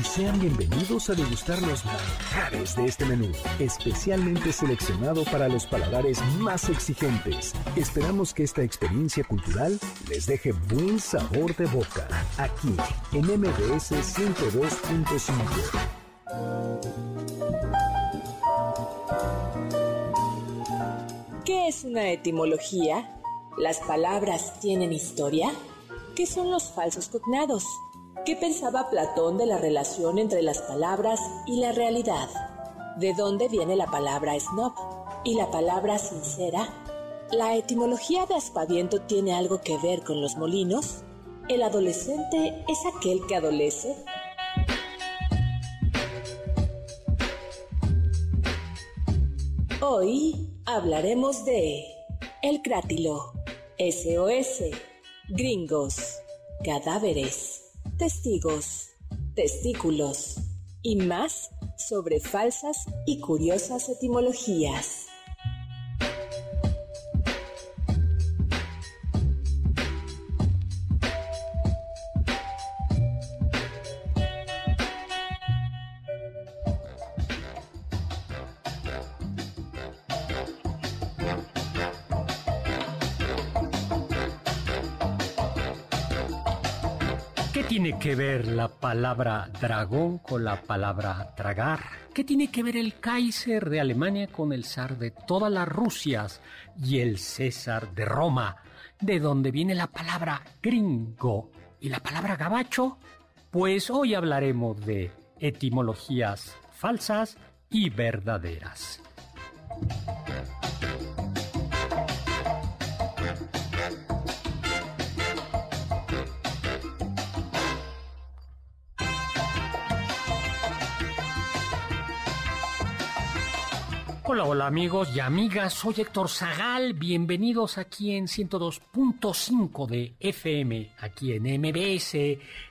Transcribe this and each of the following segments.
Y sean bienvenidos a degustar los manjares de este menú, especialmente seleccionado para los paladares más exigentes. Esperamos que esta experiencia cultural les deje buen sabor de boca, aquí en MBS 102.5. ¿Qué es una etimología? ¿Las palabras tienen historia? ¿Qué son los falsos cognados? ¿Qué pensaba Platón de la relación entre las palabras y la realidad? ¿De dónde viene la palabra snob y la palabra sincera? ¿La etimología de aspaviento tiene algo que ver con los molinos? ¿El adolescente es aquel que adolece? Hoy hablaremos de el crátilo, SOS, gringos, cadáveres testigos, testículos y más sobre falsas y curiosas etimologías. Que ver la palabra dragón con la palabra tragar? ¿Qué tiene que ver el Kaiser de Alemania con el zar de todas las Rusias y el César de Roma? ¿De dónde viene la palabra gringo y la palabra gabacho? Pues hoy hablaremos de etimologías falsas y verdaderas. Hola, hola amigos y amigas, soy Héctor Zagal, bienvenidos aquí en 102.5 de FM, aquí en MBS,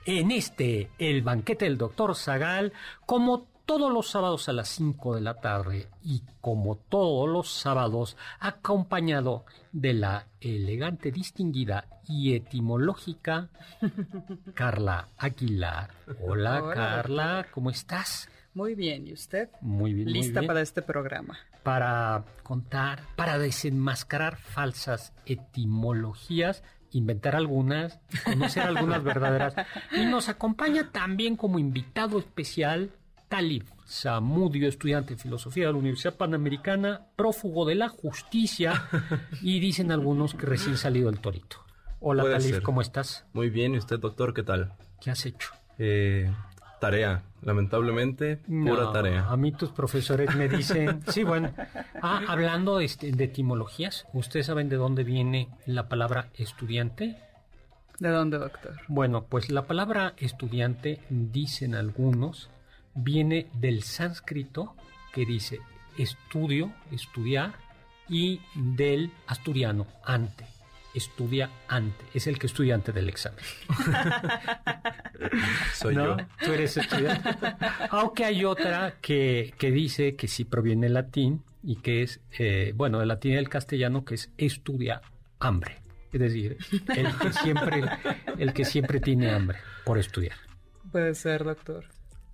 en este, el banquete del doctor Zagal, como todos los sábados a las 5 de la tarde y como todos los sábados acompañado de la elegante, distinguida y etimológica Carla Aguilar. Hola, Carla, ¿cómo estás? Muy bien, ¿y usted? Muy bien. Lista para este programa. Para contar, para desenmascarar falsas etimologías, inventar algunas, conocer algunas verdaderas. Y nos acompaña también como invitado especial Talib Samudio, estudiante de filosofía de la Universidad Panamericana, prófugo de la justicia y dicen algunos que recién salido del torito. Hola Talib, ¿cómo estás? Muy bien, ¿y usted doctor qué tal? ¿Qué has hecho? Eh, Tarea, lamentablemente, pura tarea. A mí tus profesores me dicen, sí, bueno, ah, hablando de, este, de, etimologías, ¿ustedes saben de dónde viene la palabra estudiante? ¿De dónde, doctor? Bueno, pues la palabra estudiante, dicen algunos, viene del sánscrito que dice estudio, estudiar, y del asturiano, ante estudia antes, es el que estudia antes del examen. Soy yo. Tú eres estudiante. Aunque hay otra que, que dice que sí proviene del latín y que es, eh, bueno, del latín y del castellano, que es estudia hambre. Es decir, el que siempre, el que siempre tiene hambre por estudiar. Puede ser, doctor.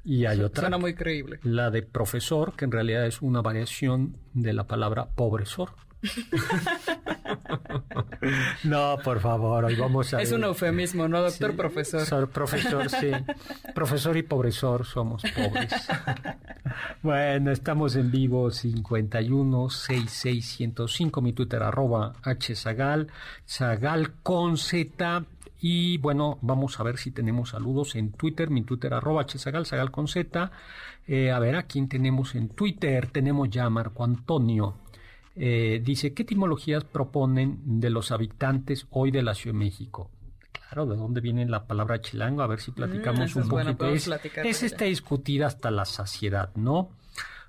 Y hay otra. Suena muy creíble. La de profesor, que en realidad es una variación de la palabra pobresor. no, por favor, hoy vamos a... Es un eufemismo, ¿no, doctor? profesor. profesor, sí. profesor y pobresor somos pobres. bueno, estamos en vivo 51 66 mi Twitter arroba hzagal, zagal con z. Y bueno, vamos a ver si tenemos saludos en Twitter, mi Twitter arroba hzagal, zagal con z. Eh, a ver, ¿a quién tenemos en Twitter? Tenemos ya a Marco Antonio. Eh, dice, ¿qué etimologías proponen de los habitantes hoy de la Ciudad de México? Claro, ¿de dónde viene la palabra chilango? A ver si platicamos Mm, un es buena, poquito. Es, es está discutida hasta la saciedad, ¿no?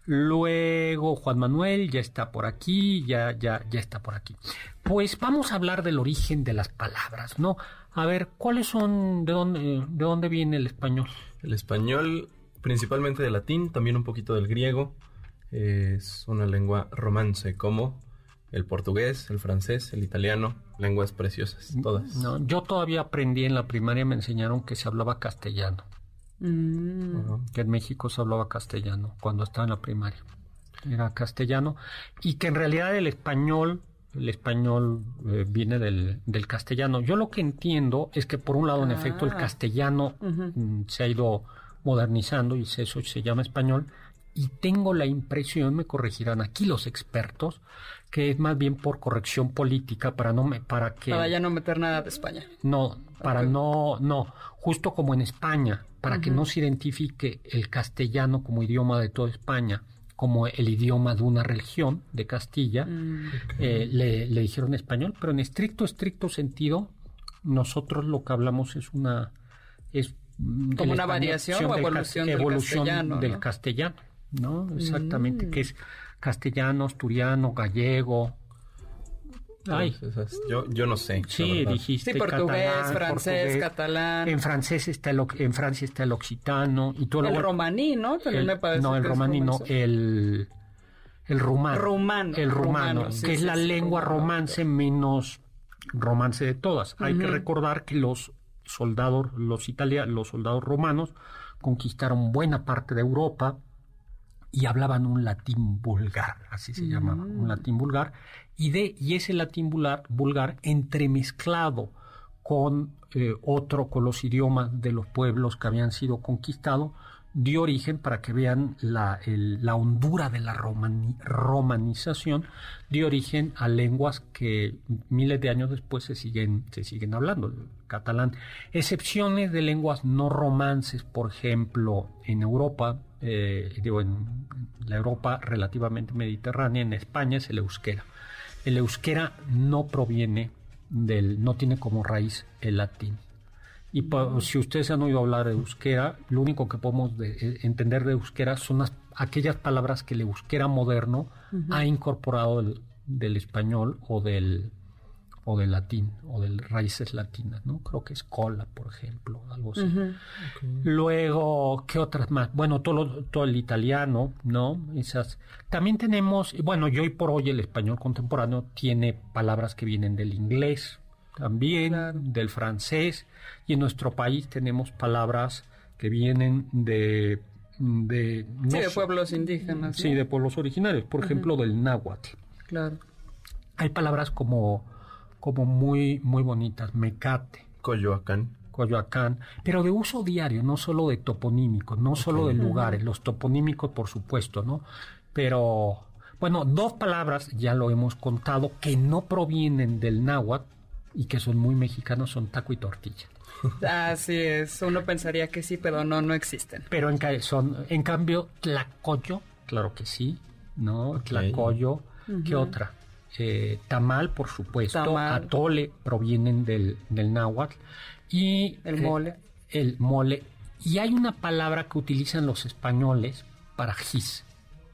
Luego Juan Manuel ya está por aquí, ya, ya, ya está por aquí. Pues vamos a hablar del origen de las palabras, ¿no? A ver, ¿cuáles son, de dónde, de dónde viene el español? El español, principalmente de latín, también un poquito del griego, es una lengua romance como el portugués, el francés, el italiano, lenguas preciosas, todas. No, yo todavía aprendí en la primaria, me enseñaron que se hablaba castellano, Mm. Que en México se hablaba castellano cuando estaba en la primaria. Era castellano y que en realidad el español, el español eh, viene del, del castellano. Yo lo que entiendo es que por un lado, en efecto, el Ah. castellano mm, se ha ido modernizando y se- eso se llama español. Y tengo la impresión, me corregirán aquí los expertos, que es más bien por corrección política para no me, para que Para ya no meter nada de España. no, para no, no, justo como en España, para que no se identifique el castellano como idioma de toda España, como el idioma de una región de Castilla, Mm. eh, le, le dijeron español, pero en estricto, estricto sentido, nosotros lo que hablamos es una, es Como una variación o del evolución del evolución castellano, del ¿no? castellano, ¿no? Exactamente, Mm. que es castellano, asturiano, gallego. Ay, yo, yo no sé. la Sí, dijiste Sí, portugués, catalán, francés, portugués. catalán. En francés está el, en Francia está el occitano y todo El lo romaní, ¿no? También el- me parece no, el que es romaní no, el el rumano. Rumano, El rumano, rumano, sí, que es sí, la sí, lengua rumano, romance menos romance de todas. Hay que Ujú. recordar que los soldados, los italianos, los soldados romanos conquistaron buena parte de Europa y hablaban un latín vulgar, así se llamaba, Mm. un latín vulgar, y de y ese latín vulgar, vulgar entremezclado con eh, otro, con los idiomas de los pueblos que habían sido conquistados, dio origen, para que vean la, el- la hondura de la romani- romanización, dio origen a lenguas que miles de años después se siguen, se siguen hablando, el catalán. Excepciones de lenguas no romances, por ejemplo, en Europa, eh, digo, en la Europa relativamente mediterránea, en España es el euskera. El euskera no proviene del, no tiene como raíz el latín. Y pa- si ustedes han oído hablar de euskera, lo único que podemos de- eh, entender de euskera son las- aquellas palabras que el euskera moderno ha incorporado del español o del o del latín o de raíces latinas, ¿no? Creo que es cola, por ejemplo, algo así. Luego, ¿qué otras más? Bueno, todo, lo- todo el italiano, ¿no? Esas. También tenemos, bueno, y hoy por hoy el español contemporáneo tiene palabras que vienen del inglés, también Claro. del francés, y en nuestro país tenemos palabras que vienen de... de no Sí, de sé- pueblos indígenas. Sí, ¿no? de pueblos originarios, por ejemplo, del náhuatl. Claro. Hay palabras como, como muy, muy bonitas, mecate, Coyoacán. Coyoacán, pero de uso diario, no solo de toponímicos, no solo de lugares, los toponímicos por supuesto, ¿no? Pero, bueno, dos palabras, ya lo hemos contado, que no provienen del náhuatl y que son muy mexicanos, son taco y tortilla. Así es. Uno pensaría que sí, pero no, no existen. Pero en, ca- son, en cambio, tlacoyo, claro que sí, ¿no? Tlacoyo, ¿qué otra? Eh, tamal, por supuesto, Tamal. atole provienen del, del náhuatl y El eh, mole. el mole. Y hay una palabra que utilizan los españoles para gis,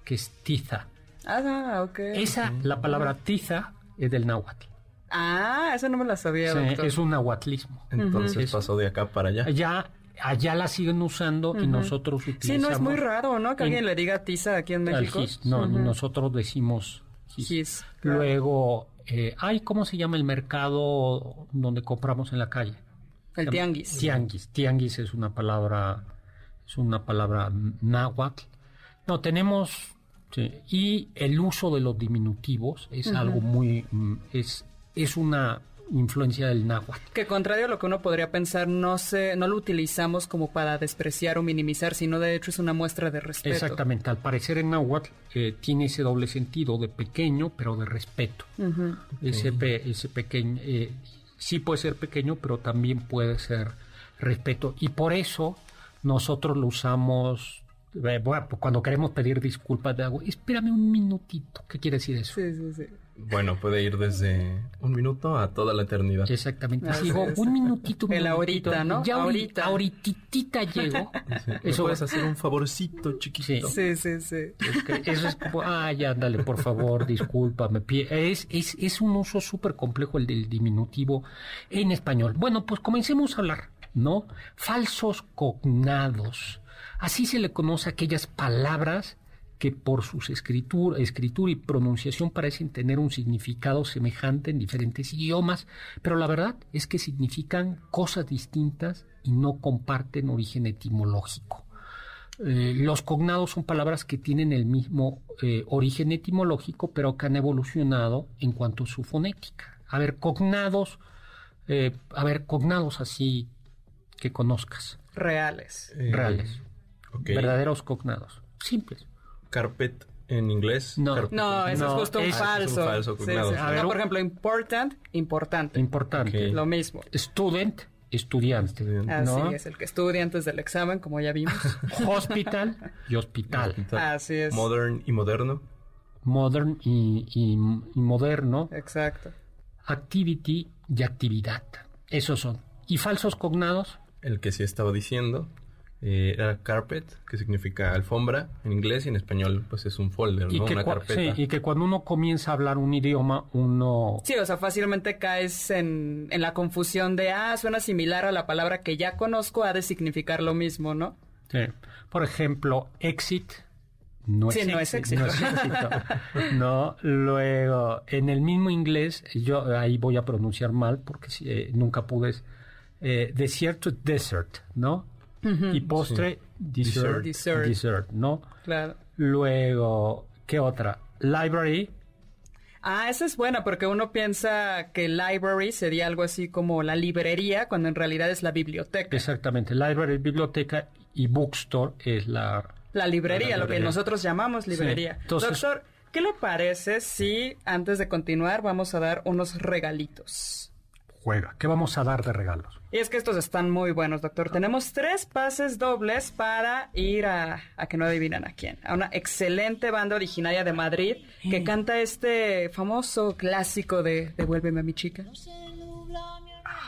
que es tiza. Ah, ok. Esa, la palabra tiza, es del náhuatl. Ah, eso no me la sabía, Sí, doctor. es un nahuatlismo. Entonces pasó de acá para allá. Allá, allá la siguen usando y nosotros Sí, utilizamos. no es muy raro, ¿no? Que en- alguien le diga tiza aquí en al México. gis. No, nosotros decimos Luego, eh, ay, ¿cómo se llama el mercado donde compramos en la calle? El tianguis. Tianguis. Tianguis es una palabra, es una palabra náhuatl. No, tenemos, sí, y el uso de los diminutivos es algo muy, mm, es, es una, influencia del náhuatl. Que contrario a lo que uno podría pensar, no se, no lo utilizamos como para despreciar o minimizar, sino de hecho es una muestra de respeto. Exactamente, al parecer en náhuatl eh, tiene ese doble sentido de pequeño, pero de respeto. Ese, pe- ese pequeño, eh, sí puede ser pequeño, pero también puede ser respeto. Y por eso nosotros lo usamos eh, bueno, cuando queremos pedir disculpas de algo. Espérame un minutito. ¿Qué quiere decir eso? Sí, sí, sí. Bueno, puede ir desde un minuto a toda la eternidad. Exactamente. Así Digo, un minutito. un El minutito. ahorita, ¿no? Ya ahorita. Ahorita llego. Sí. ¿Me Eso puedes hacer un favorcito chiquitito? Sí, sí, sí. Es que Eso es, ay, ándale, por favor, discúlpame. Es, es, es un uso súper complejo el del diminutivo en español. Bueno, pues comencemos a hablar, ¿no? Falsos cognados. Así se le conoce a aquellas palabras que por su escritura, escritura y pronunciación parecen tener un significado semejante en diferentes idiomas, pero la verdad es que significan cosas distintas y no comparten origen etimológico. Eh, los cognados son palabras que tienen el mismo eh, origen etimológico, pero que han evolucionado en cuanto a su fonética. A ver, cognados, eh, a ver, cognados así que conozcas, Reales. Eh, reales, verdaderos cognados, simples. Carpet en inglés. No. carpet. No, eso No, es justo un es- falso. es un falso Sí, cognado. sí. A No, ver, por ejemplo, important, importante. Importante. Lo mismo. Student, estudiante. Estudiante. Así ¿no? es, el que estudia antes del examen, como ya vimos. Hospital y hospital. Hospital. Así es. Modern y moderno. Modern y, y- y moderno. Exacto. Activity y actividad. Esos son. ¿Y falsos cognados? El que sí estaba diciendo eh, era carpet, que significa alfombra en inglés y en español pues es un folder, Y ¿no? que, Una carpeta. sí, y que cuando uno comienza a hablar un idioma, uno... Sí, o sea, fácilmente caes en, en la confusión de, ah, suena similar a la palabra que ya conozco, ha de significar lo mismo, ¿no? Sí. Por ejemplo, exit. No es Sí, no es éxito. No, es éxito. No, luego, en el mismo inglés, yo ahí voy a pronunciar mal porque eh, nunca pude. Eh, desierto, desert, ¿no? Y postre, dessert, Dessert. dessert, ¿no? Claro. Luego, ¿qué otra? Library, Ah, esa es buena porque uno piensa que library sería algo así como la librería, cuando en realidad es la biblioteca. exactamente. Library, biblioteca y bookstore es la... La librería, La lo que nosotros llamamos librería. entonces- Doctor, ¿qué le parece si antes de continuar vamos a dar unos regalitos? Juega. ¿Qué vamos a dar de regalos? Y es que estos están muy buenos, doctor. Tenemos tres pases dobles para ir a, a que no adivinan a quién. A una excelente banda originaria de Madrid que canta este famoso clásico de Devuélveme a mi chica.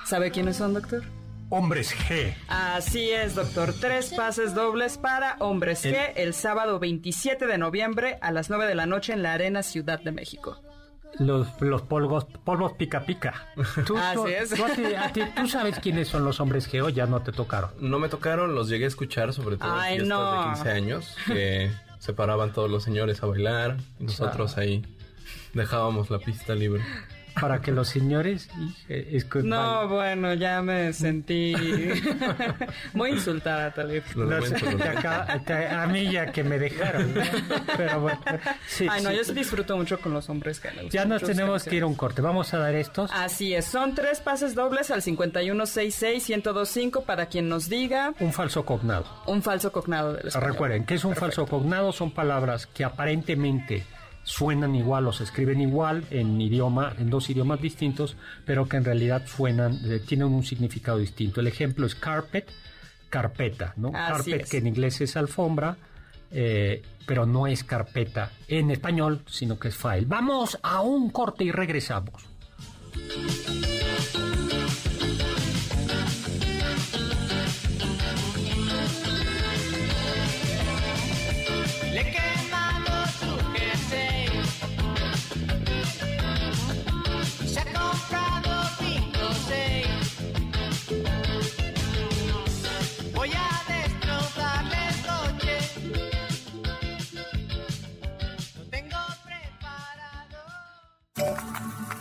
¿Sabe quiénes son, doctor? Hombres G. Así es, doctor. Tres pases dobles para Hombres El- G el sábado 27 de noviembre a las 9 de la noche en la Arena Ciudad de México. Los, los polvos, polvos pica pica. Tú, Así tú- es. tú a ti- a ti- tú sabes quiénes son los hombres G o ya no te tocaron. No me tocaron, los llegué a escuchar, sobre todo Ay, en fiestas no. de 15 años, que se paraban todos los señores a bailar y nosotros ahí dejábamos la pista libre. Para que los señores... que- No, bueno, ya me sentí muy insultada, tal vez. No te te- a mí ya que me dejaron. ¿no? Pero bueno, sí, Ay, no, sí. yo sí disfruto mucho con los hombres que Ya nos tenemos que ir a un corte. Vamos a dar estos. Así es, son tres pases dobles al 5166-1025 para quien nos diga Un falso cognado. un falso cognado del español. Recuerden, ¿qué es un falso cognado? Son palabras que aparentemente suenan igual o se escriben igual en idioma, en dos idiomas distintos, pero que en realidad suenan, eh, tienen un significado distinto. El ejemplo es carpet, carpeta, ¿no? Así carpet es. que en inglés es alfombra, eh, pero no es carpeta en español, sino que es file. Vamos a un corte y regresamos.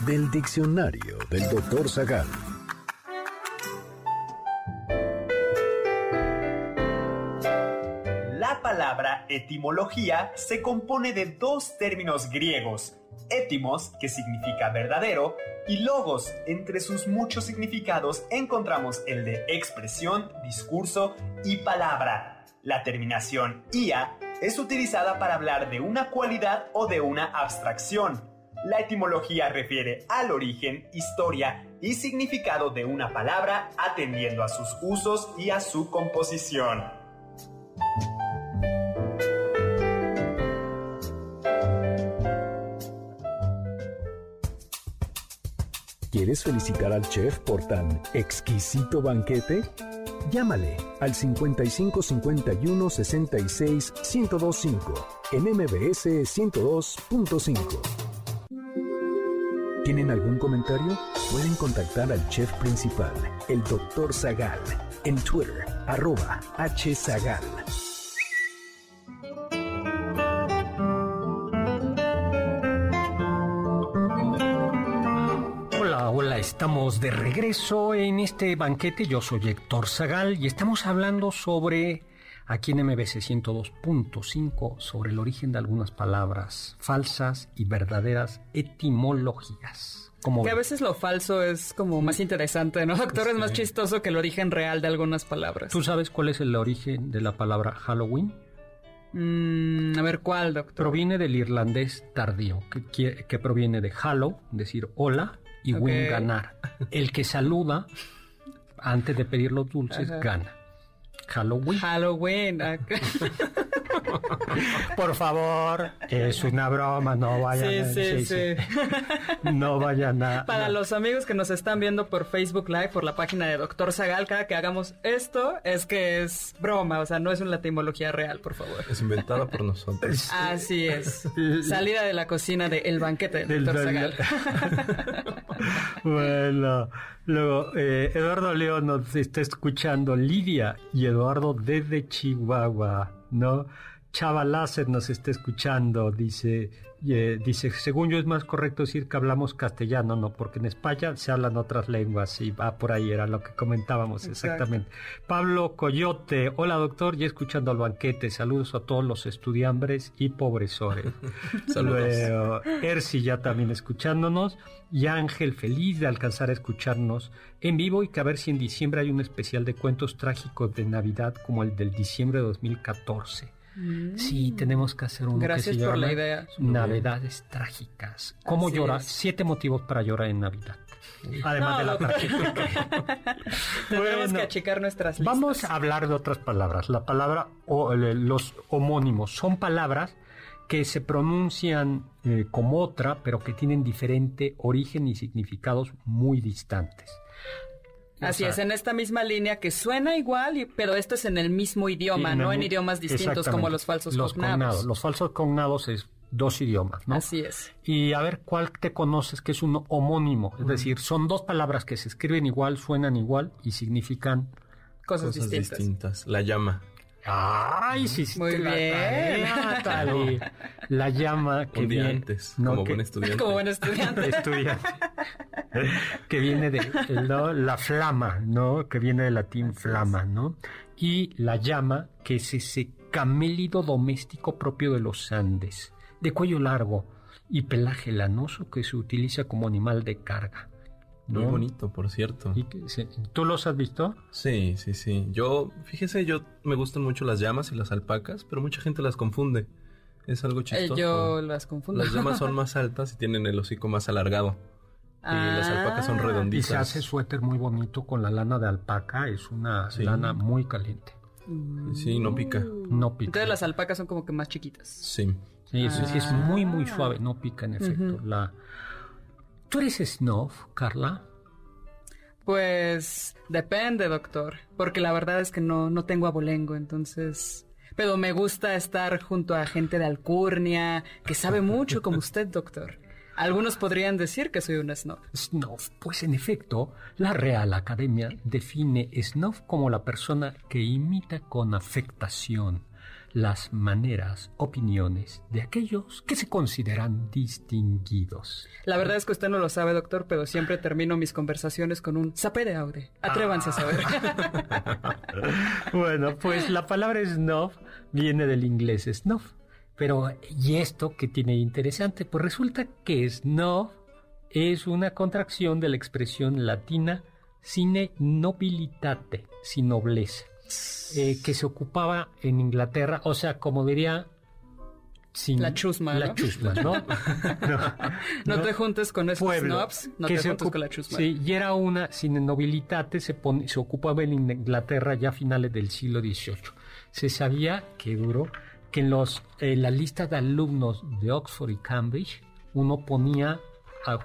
Del diccionario del doctor Zagal. La palabra etimología se compone de dos términos griegos, Étimos, que significa verdadero, y logos, entre sus muchos significados encontramos el de expresión, discurso y palabra. La terminación ia es utilizada para hablar de una cualidad o de una abstracción. La etimología refiere al origen, historia y significado de una palabra atendiendo a sus usos y a su composición. ¿Quieres felicitar al chef por tan exquisito banquete? Llámale al 55 51 66 1025 en MBS 102.5. ¿Tienen algún comentario? Pueden contactar al chef principal, el Dr. Zagal, en Twitter, arroba hzagal. Hola, hola, estamos de regreso en este banquete. Yo soy Héctor Zagal y estamos hablando sobre, aquí en MBC 102.5, sobre el origen de algunas palabras falsas y verdaderas etimologías. Como Que a veces lo falso es como más interesante, ¿no, doctor? Es más chistoso que el origen real de algunas palabras. ¿Tú sabes cuál es el origen de la palabra Halloween? Mm, a ver, ¿cuál, doctor? Proviene del irlandés tardío, que, proviene de hallow, decir hola, y win, ganar. El que saluda antes de pedir los dulces Ajá. gana. Halloween. Halloween. ah, Por favor, es una broma, no vayan sí, a... sí, sí. No vayan a... Para no. los amigos que nos están viendo por Facebook Live, por la página de Doctor Zagal, cada que hagamos esto es que es broma, o sea, no es una etimología real, por favor. Es inventada por nosotros. Así es. Salida de la cocina de El Banquete del Del- Doctor Zagal. bueno, luego eh, Eduardo León nos está escuchando, Lidia y Eduardo desde Chihuahua, ¿no? Chava Láser nos está escuchando, dice, eh, dice, según yo es más correcto decir que hablamos castellano, ¿no? Porque en España se hablan otras lenguas y va por ahí, era lo que comentábamos Exacto. exactamente. Pablo Coyote, hola doctor, ya escuchando al banquete, saludos a todos los estudiambres y pobresores. Saludos. Ersi ya también escuchándonos. Y Ángel, feliz de alcanzar a escucharnos en vivo y que a ver si en diciembre hay un especial de cuentos trágicos de Navidad como el del diciembre de 2014. Sí, tenemos que hacer Mm. Gracias que se por la idea. Navidades trágicas. ¿Cómo Así llorar? es. Siete motivos para llorar en Navidad. Además No, de la trágica. Tenemos Bueno, que achicar nuestras listas. Vamos a hablar de otras palabras. La palabra o los homónimos son palabras que se pronuncian eh, como otra, pero que tienen diferente origen y significados muy distantes. Así O sea, es, en esta misma línea que suena igual, y- pero esto es en el mismo idioma, en no el en idiomas distintos como los falsos los cognados. Los falsos cognados es dos idiomas, ¿no? Así es. Y a ver cuál te conoces que es un homónimo. Es decir, son dos palabras que se escriben igual, suenan igual y significan. Cosas, Cosas distintas. distintas. La llama. ¡Ay, sí, sí! Muy la bien. tarea, Tali. La llama que Un día viene- antes, no, como que- buen estudiante. Como buen estudiante. estudiante. que viene de ¿no? la flama, ¿no? Que viene del latín flama, ¿no? Y la llama, que es ese camélido doméstico propio de los Andes, de cuello largo y pelaje lanoso que se utiliza como animal de carga. ¿no? Muy bonito, por cierto. Y que se- ¿Tú los has visto? Sí, sí, sí. Yo, fíjese, yo me gustan mucho las llamas y las alpacas, pero mucha gente las confunde. Es algo Eh, chistoso. yo las confundo. Las llamas son más altas y tienen el hocico más alargado. Y las alpacas son Ah. Y redonditas. se hace suéter muy bonito con la lana de alpaca, es una Sí. lana muy caliente. Sí, no pica. No pica. Entonces las alpacas son como que más chiquitas. Sí. Sí, sí, sí, es Ah. muy, muy suave, no pica en efecto. La... ¿Tú eres snuff, Carla? Pues depende, doctor, porque la verdad es que no, no tengo abolengo, entonces... Pero me gusta estar junto a gente de alcurnia, que sabe mucho como usted, doctor. Algunos podrían decir que soy un snob. Snuff, pues en efecto, la Real Academia define snuff como la persona que imita con afectación las maneras, opiniones de aquellos que se consideran distinguidos. La verdad es que usted no lo sabe, doctor, pero siempre termino mis conversaciones con un sapé de aude. Atrévanse a saber. bueno, pues la palabra snuff viene del inglés snuff, Pero, ¿y esto qué tiene interesante? Pues resulta que snob es una contracción de la expresión latina sine nobilitate, sin nobleza, eh, que se ocupaba en Inglaterra, o sea, como diría... Sin, La chusma, La ¿no? chusma, ¿no? No, te juntes con esos pueblo, snobs, no que te se juntes con la chusma. Sí, y era una sin nobilitate, se, se ocupaba en Inglaterra ya a finales del siglo XVIII. Se sabía, que duro, que en, los, en la lista de alumnos de Oxford y Cambridge, uno ponía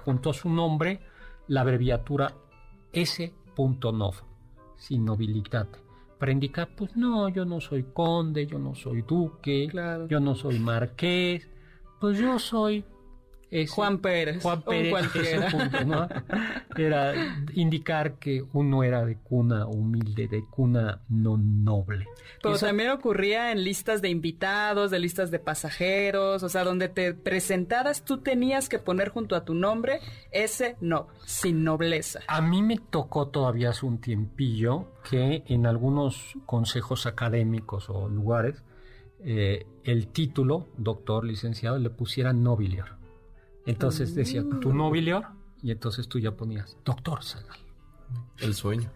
junto a su nombre la abreviatura S.nov, sin nobilitate. Para indicar, pues no, yo no soy conde, yo no soy duque, Claro. yo no soy marqués, pues yo soy... Juan Pérez, Juan Pérez, cualquiera. ese punto, ¿no? Era indicar que uno era de cuna humilde, de cuna no noble. Pero Eso- también ocurría en listas de invitados, de listas de pasajeros, o sea, donde te presentaras, tú tenías que poner junto a tu nombre ese no, sin nobleza. A mí me tocó todavía hace un tiempillo que en algunos consejos académicos o lugares eh, el título, doctor, licenciado, le pusieran nobilior. Entonces decía, tu nobilior, y entonces tú ya ponías, doctor Sagal. El sueño.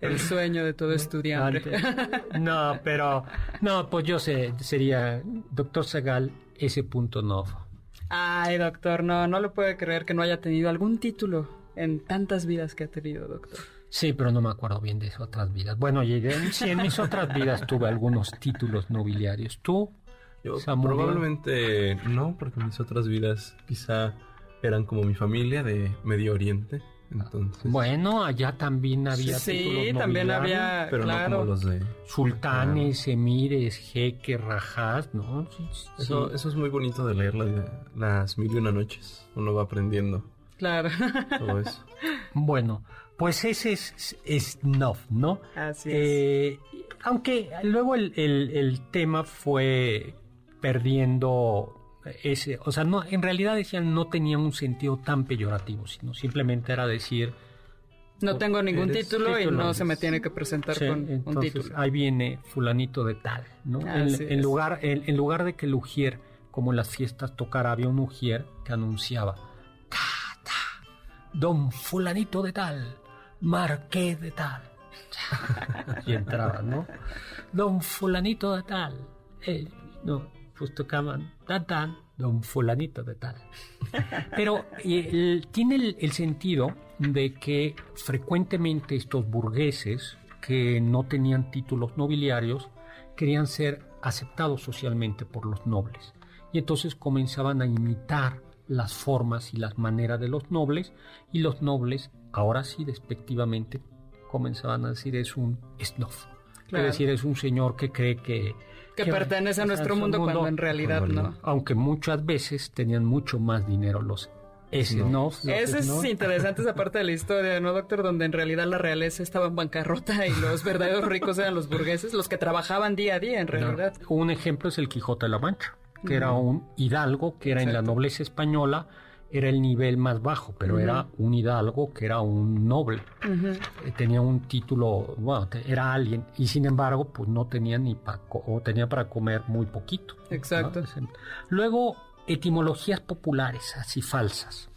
El sueño de todo estudiante. Antes. No, pero no, pues yo sé, sería doctor Sagal S. Nov. Ay, doctor, no, no lo puede creer que no haya tenido algún título en tantas vidas que ha tenido, doctor. Sí, pero no me acuerdo bien de esas otras vidas. Bueno, y de- sí, en mis otras vidas tuve algunos títulos nobiliarios. ¿Tú? Yo Samuel. probablemente no, porque mis otras vidas quizá eran como mi familia de Medio Oriente. Entonces, Bueno, allá también había sí, títulos también había, pero no claro. como los de... Sultanes, emires, jeques, rajás, ¿no? Sí, sí. Eso, eso es muy bonito de leer la- las mil y una noches. Uno va aprendiendo Claro. todo eso. Bueno, pues ese es, es Snuff, ¿no? Así es. Eh, aunque luego el, el- el tema fue perdiendo ese, o sea, no, en realidad decían no tenía un sentido tan peyorativo, sino simplemente era decir, No tengo ningún título y no se me tiene que presentar sí, con un entonces título. ahí viene fulanito de tal, ¿no? En, Así en es. lugar, en, en lugar de que el ujier, como en las fiestas tocara, había un ujier que anunciaba, ta, ta, don fulanito de tal, marqués de tal. y entraba, ¿no? Don fulanito de tal. eh, no, pues tocaban tan tan, don fulanito de tal. Pero eh, tiene el, el sentido de que frecuentemente estos burgueses que no tenían títulos nobiliarios querían ser aceptados socialmente por los nobles. Y entonces comenzaban a imitar las formas y las maneras de los nobles y los nobles, ahora sí despectivamente, comenzaban a decir es un snuff. Claro. Es decir, es un señor que cree que... que pertenece a nuestro mundo cuando en realidad cuando no. Aunque muchas veces tenían mucho más dinero los Esa es interesante esa parte de la historia, ¿no, doctor? Donde en realidad la realeza estaba en bancarrota y los verdaderos ricos eran los burgueses, los que trabajaban día a día en realidad. Un ejemplo es el Quijote de la Mancha, que era un hidalgo, que era en la nobleza española, era el nivel más bajo, pero era un hidalgo que era un noble. Eh, Tenía un título, bueno, era alguien, y sin embargo, pues no tenía ni para, o tenía para comer muy poquito. ¿no? Exacto. Luego, etimologías populares, así falsas.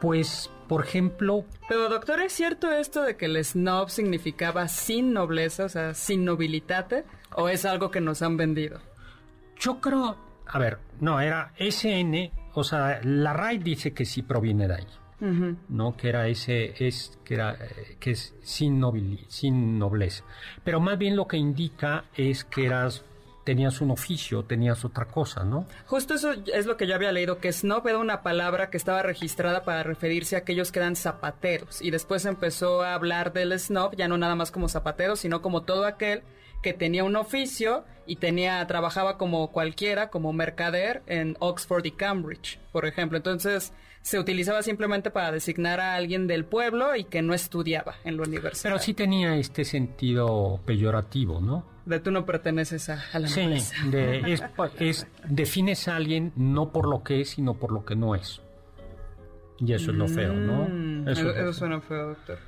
Pues, por ejemplo, Pero doctor, ¿es cierto esto de que el snob significaba sin nobleza, o sea, sin nobilitate? ¿O es algo que nos han vendido? Yo creo, a ver, no, era SN, o sea, la RAI dice que sí proviene de ahí. ¿no? Que era ese, es, que era, eh, que es sin, nobili- sin nobleza. Pero más bien lo que indica es que eras, tenías un oficio, tenías otra cosa, ¿no? Justo eso es lo que yo había leído, que snob era una palabra que estaba registrada para referirse a aquellos que eran zapateros. Y después empezó a hablar del snob, ya no nada más como zapatero, sino como todo aquel que tenía un oficio y tenía, trabajaba como cualquiera, como mercader en Oxford y Cambridge, por ejemplo. Entonces se utilizaba simplemente para designar a alguien del pueblo y que no estudiaba en la universidad. Pero sí tenía este sentido peyorativo, ¿no? De tú no perteneces a, a la Sí, nobleza. de- es, defines a alguien no por lo que es, sino por lo que no es. Y eso es lo feo, ¿no? Mm, Eso suena feo, doctor.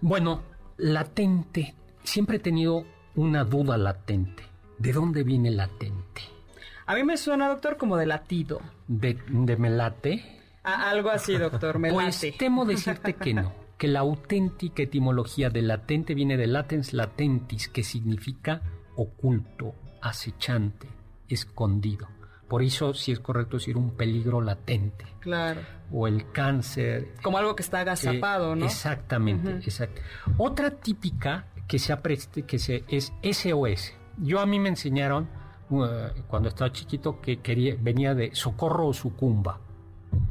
Bueno, latente. Siempre he tenido una duda latente. ¿De dónde viene latente? A mí me suena, doctor, como de latido. ¿De, de melate? Algo así, doctor, me Pues temo decirte que no, que la auténtica etimología de latente viene de latens latentis, que significa oculto, acechante, escondido. Por eso, si es correcto decir un peligro latente, Claro. o el cáncer. Como algo que está agazapado, Eh, ¿no? Exactamente, Ujú. exacto. Otra típica que se apreste, que se es SOS. Yo a mí me enseñaron uh, cuando estaba chiquito que quería venía de socorro o sucumba,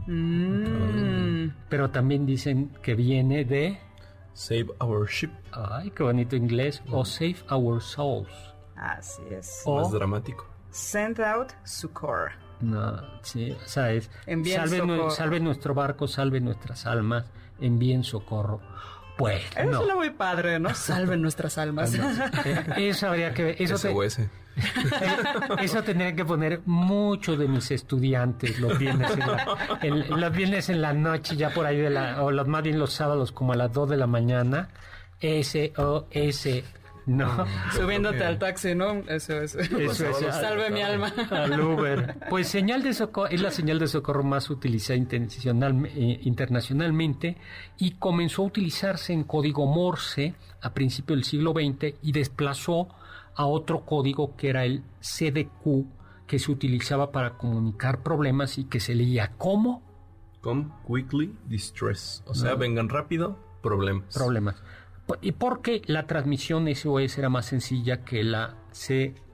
Mm. pero también dicen que viene de Save our ship. ay, qué bonito inglés o save our souls. Así es. O- Más dramático. Send out succor. No, sí, o sea, es Envíen salve, salve nuestro barco, salve nuestras almas, envíen socorro. Pues Eso no. suena muy padre, ¿no? Salven nuestras almas. Eso habría que ver. Eso, te- SOS. Eso tendría que poner muchos de mis estudiantes los viernes en la, en- los viernes en la noche, ya por ahí de la, o los, más bien los sábados como a las 2 de la mañana. S O S no. Subiéndote al taxi, ¿no? Eso es. Eso es. Salve mi alma. Al Uber. Pues señal de socorro es la señal de socorro más utilizada eh, internacionalmente y comenzó a utilizarse en código Morse a principios del siglo XX y desplazó a otro código que era el CDQ que se utilizaba para comunicar problemas y que se leía como Come quickly distress. O sea, No. vengan rápido, problemas. problemas. Y porque la transmisión SOS era más sencilla que la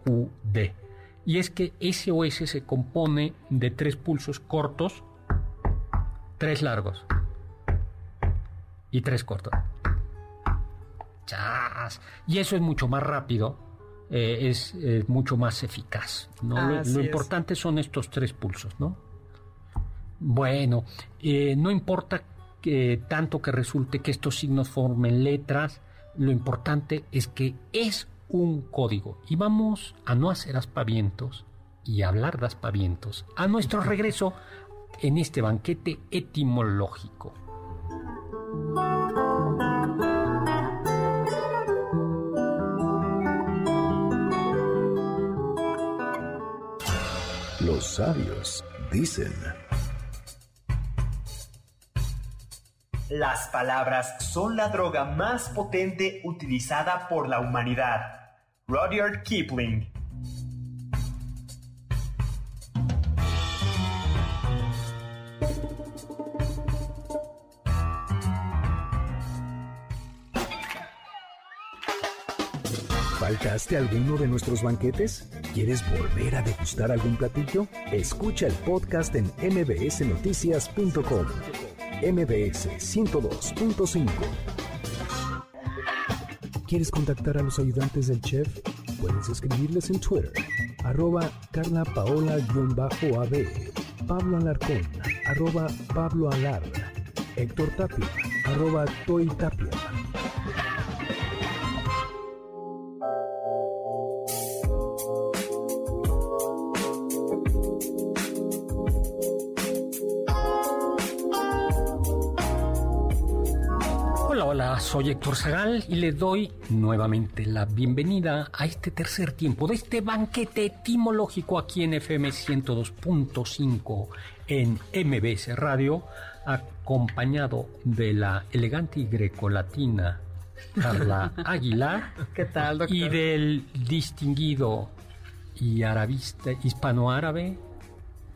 CUD. Y es que SOS se compone de tres pulsos cortos, tres largos y tres cortos. ¡Chas! Y eso es mucho más rápido, eh, es, mucho más eficaz. ¿no? Lo- importante son estos tres pulsos, ¿no? Bueno, eh, no importa que tanto que resulte que estos signos formen letras, lo importante es que es un código. Y vamos a no hacer aspavientos y a hablar de aspavientos a nuestro regreso en este banquete etimológico. Los sabios dicen, Las palabras son la droga más potente utilizada por la humanidad. Rudyard Kipling. ¿faltaste alguno de nuestros banquetes? ¿Quieres volver a degustar algún platillo? Escucha el podcast en mbsnoticias.com. MBS 102.5. ¿Quieres contactar a los ayudantes del chef? Puedes escribirles en Twitter, arroba Carla Paola-AB, Pablo Alarcón, arroba Pablo Alar, Héctor Tapia, arroba Toy Tapia. Héctor Zagal y le doy nuevamente la bienvenida a este tercer tiempo de este banquete etimológico aquí en FM 102.5 en MBS Radio, acompañado de la elegante y grecolatina Carla Aguilar ¿Qué tal, doctor? y del distinguido y arabista hispanoárabe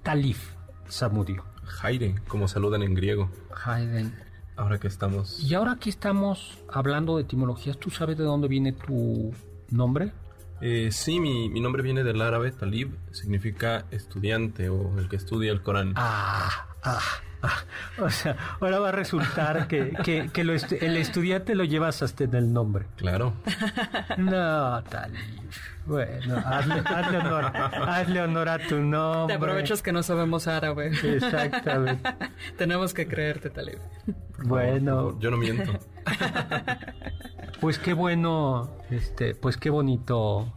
Talif Samudio. Jaire, como saludan en griego. Haydn. Ahora que estamos. Y ahora que estamos hablando de etimologías, ¿tú sabes de dónde viene tu nombre? Eh, sí, mi, mi nombre viene del árabe talib, significa estudiante o el que estudia el Corán. Ah, ah. O sea, ahora va a resultar que, que- que lo estu- el estudiante lo llevas hasta en el nombre. Claro. No, Talif. Bueno, hazle, hazle honor, hazle honor a tu nombre. Te aprovechas que no sabemos árabe. Exactamente. Tenemos que creerte, Talib. Bueno, Yo no miento. pues qué bueno, este, pues qué bonito.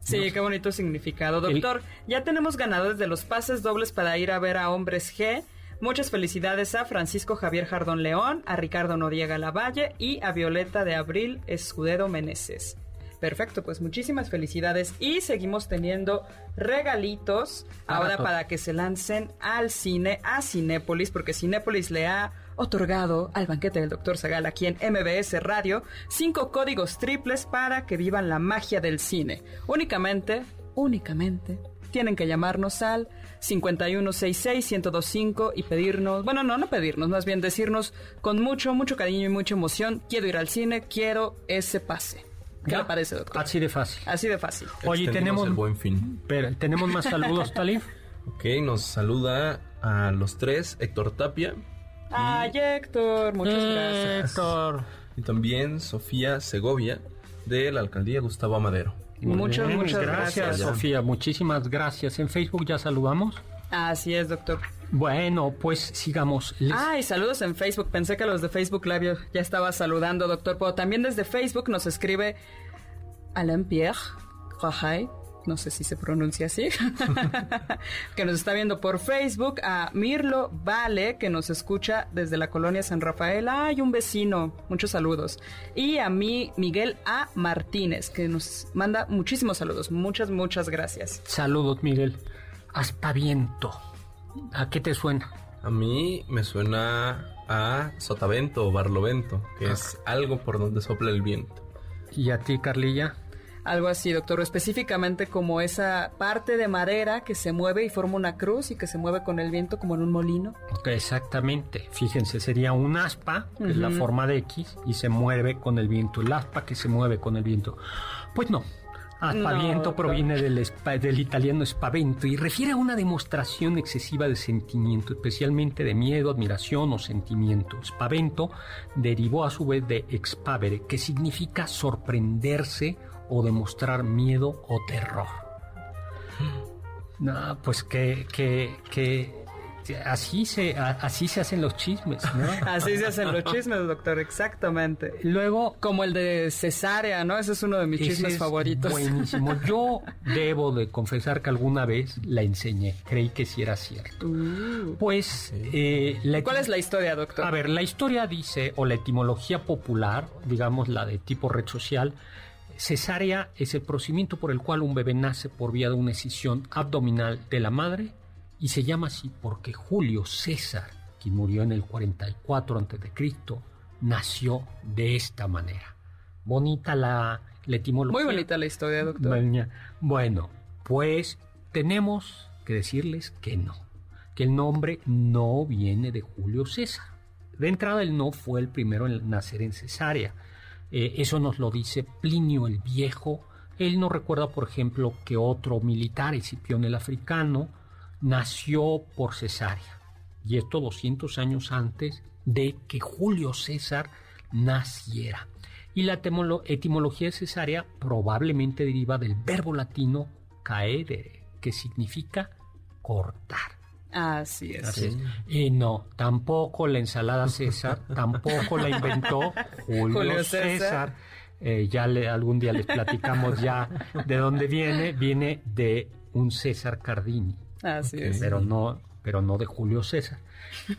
Sí, qué bonito significado. Doctor, ya tenemos ganadores de los pases dobles para ir a ver a Hombres G. Muchas felicidades a Francisco Javier Jardón León, a Ricardo Noriega Lavalle y a Violeta de Abril Escudero Meneses. Perfecto, pues muchísimas felicidades y seguimos teniendo regalitos ahora para que se lancen al cine, a Cinépolis, porque Cinépolis le ha otorgado al banquete del Dr. Zagal aquí en MBS Radio cinco códigos triples para que vivan la magia del cine. Únicamente, únicamente, tienen que llamarnos al 5166-1025 y pedirnos, bueno, no, no pedirnos, más bien decirnos con mucho, mucho cariño y mucha emoción, quiero ir al cine, quiero ese pase. ¿Qué Ya. le parece, doctor? Así de fácil. Así de fácil. Oye, tenemos, el buen fin. Pero, ¿tenemos más saludos, Talif? Ok, nos saluda a los tres Héctor Tapia Ay, Héctor, muchas gracias. Héctor. y también Sofía Segovia de la alcaldía Gustavo Amadero. Muchas, Bien, muchas gracias. Sofía. Muchísimas gracias. En Facebook ya saludamos. Así es, doctor. Bueno, pues sigamos. Les- Ay, saludos en Facebook. Pensé que los de Facebook Live ya estaba saludando, doctor. Pero también desde Facebook nos escribe Alain Pierre Rajay. No sé si se pronuncia así. que nos está viendo por Facebook. A Mirlo Vale, que nos escucha desde la colonia San Rafael. Ay, un vecino. Muchos saludos. Y a mí, Miguel A. Martínez, que nos manda muchísimos saludos. Muchas, muchas gracias. Saludos, Miguel. Aspaviento. ¿A qué te suena? A mí me suena a sotavento o barlovento, que es algo por donde sopla el viento. ¿Y a ti, Carlilla? Algo así, doctor. Específicamente como esa parte de madera que se mueve y forma una cruz y que se mueve con el viento como en un molino. Exactamente. Fíjense, sería un aspa, que es la forma de X, y se mueve con el viento. El aspa que se mueve con el viento. Pues no. Aspaviento No, proviene del, del italiano spavento y refiere a una demostración excesiva de sentimiento, especialmente de miedo, admiración o sentimiento. Spavento derivó a su vez de expavere, que significa sorprenderse o demostrar miedo o terror. No, pues que, que, que así se, así se hacen los chismes, ¿no? Así se hacen los chismes, doctor, exactamente. Luego, Como el de cesárea, ¿no? Ese es uno de mis chismes es favoritos. Buenísimo. Yo debo de confesar que alguna vez la enseñé. Creí que sí era cierto. Uh. Pues, eh, la ¿Cuál es la historia, doctor? A ver, la historia dice, o la etimología popular, digamos la de tipo red social, cesárea es el procedimiento por el cual un bebé nace por vía de una escisión abdominal de la madre y se llama así porque Julio César, quien murió en el 44 a.C., nació de esta manera. Bonita la, la etimología. Muy bonita la historia, doctor. Bueno, pues tenemos que decirles que no, que el nombre no viene de Julio César. De entrada, él no fue el primero en nacer en cesárea. Eh, eso nos lo dice Plinio el Viejo. Él no recuerda, por ejemplo, que otro militar, Escipión el Africano, nació por cesárea. Y esto 200 años antes de que Julio César naciera. Y la etimolo- etimología de cesárea probablemente deriva del verbo latino caedere, que significa cortar. Así es. Así es. Y no, tampoco la ensalada César, tampoco la inventó Julio, Julio César. César. Eh, ya le, algún día les platicamos ya de dónde viene. Viene de un César Cardini, Así es. pero no, pero no de Julio César.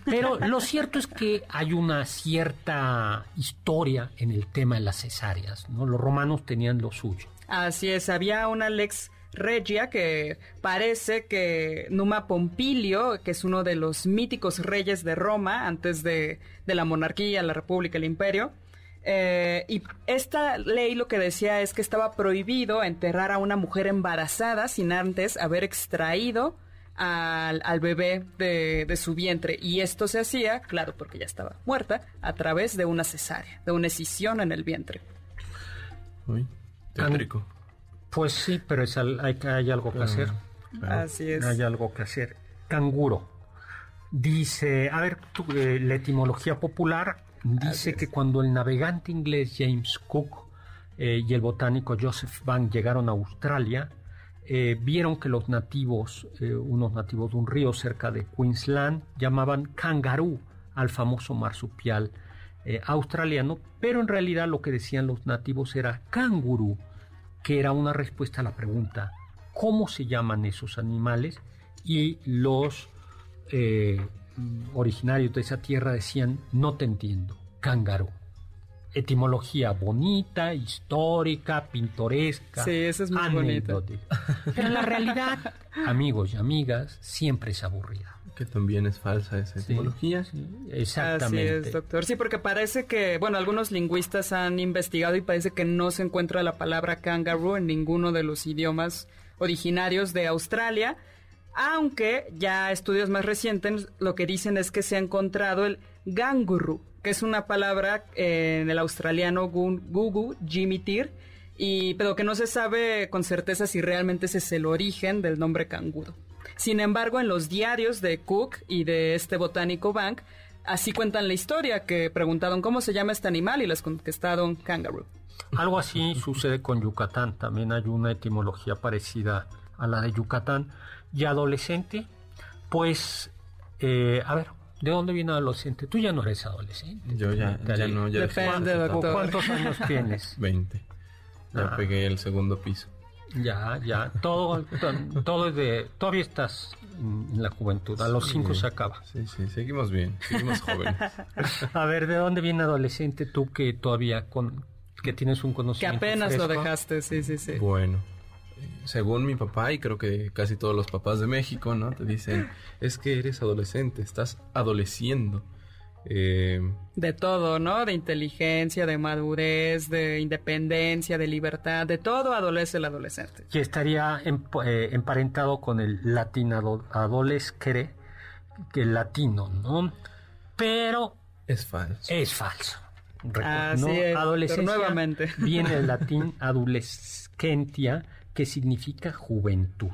Pero lo cierto es que hay una cierta historia en el tema de las cesáreas. ¿no? Los romanos tenían lo suyo. Así es, había una lex regia que parece que Numa Pompilio, que es uno de los míticos reyes de Roma antes de, de la monarquía, la república, el imperio, eh, y esta ley lo que decía es que estaba prohibido enterrar a una mujer embarazada sin antes haber extraído al, al bebé de, de su vientre. Y esto se hacía, claro, porque ya estaba muerta, a través de una cesárea, de una escisión en el vientre. Uy, tétrico. Pues sí, pero es al- hay, algo que hacer. Así es. Hay algo que hacer. Canguro. Dice, a ver, tú, eh, la etimología popular dice que cuando el navegante inglés James Cook eh, y el botánico Joseph Bank llegaron a Australia, eh, vieron que los nativos, unos nativos de un río cerca de Queensland, llamaban kangaroo al famoso marsupial australiano, pero en realidad lo que decían los nativos era canguru, que era una respuesta a la pregunta ¿cómo se llaman esos animales? Y los eh, originarios de esa tierra decían no te entiendo, cángaro. Etimología bonita, histórica, pintoresca. Sí, eso es muy bonito. Pero la realidad, amigos y amigas, siempre es aburrida. Que también es falsa esa etimología. exactamente. Así es, doctor. Sí, porque parece que, bueno, algunos lingüistas han investigado y parece que no se encuentra la palabra kangaroo en ninguno de los idiomas originarios de Australia, aunque ya estudios más recientes lo que dicen es que se ha encontrado el ganguru, que es una palabra eh, en el australiano gugu, jimitir, y, pero que no se sabe con certeza si realmente ese es el origen del nombre canguro. Sin embargo, en los diarios de Cook y de este botánico Bank, así cuentan la historia, que preguntaron cómo se llama este animal y les contestaron kangaroo. Algo así sucede con Yucatán, también hay una etimología parecida a la de Yucatán. Y adolescente, pues, eh, a ver, ¿de dónde viene adolescente? Tú ya no eres adolescente. Yo ya, ya no, ya Depende, doctor. ¿Cuántos años tienes? 20. Ya Ah. pegué el segundo piso. Ya, ya, todo, todo es de, todavía estás en la juventud, a los cinco Sí. se acaba. Sí, sí, seguimos bien, seguimos jóvenes. A ver, ¿de dónde viene adolescente tú que todavía con, que tienes un Que conocimiento apenas lo dejaste, sí, sí, sí. Bueno, según mi papá y creo que casi todos los papás de México, ¿no? Te dicen, es que eres adolescente, estás adoleciendo. Eh, De todo, ¿no? De inteligencia, de madurez, de independencia, de libertad, de todo adolece el adolescente. Que estaría emp- eh, emparentado con el latín ado- adolescere, que el latino, ¿no? Pero es falso. es falso. Así ¿no? es, Adolescencia pero nuevamente. viene del latín adolescentia, que significa juventud.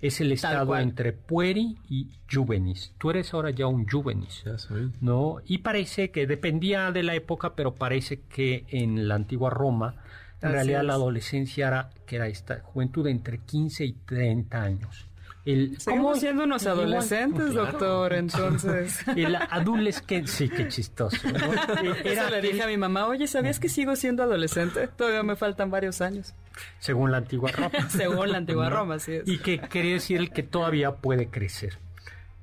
Es el estado entre pueri y juvenis. Tú eres ahora ya un juvenis. Ya soy. ¿no? Y parece que dependía de la época, pero parece que en la antigua Roma, en Así realidad es. la adolescencia era, que era esta juventud de entre 15 y 30 años. El, Seguimos siendo unos adolescentes, Claro. doctor, entonces. El adolescente, sí, qué chistoso. ¿no? Eso le dije a mi mamá, oye, ¿sabías que sigo siendo adolescente? Todavía me faltan varios años. según la antigua Roma. Según la antigua ¿no? Roma, así es. Y que quiere decir el que todavía puede crecer.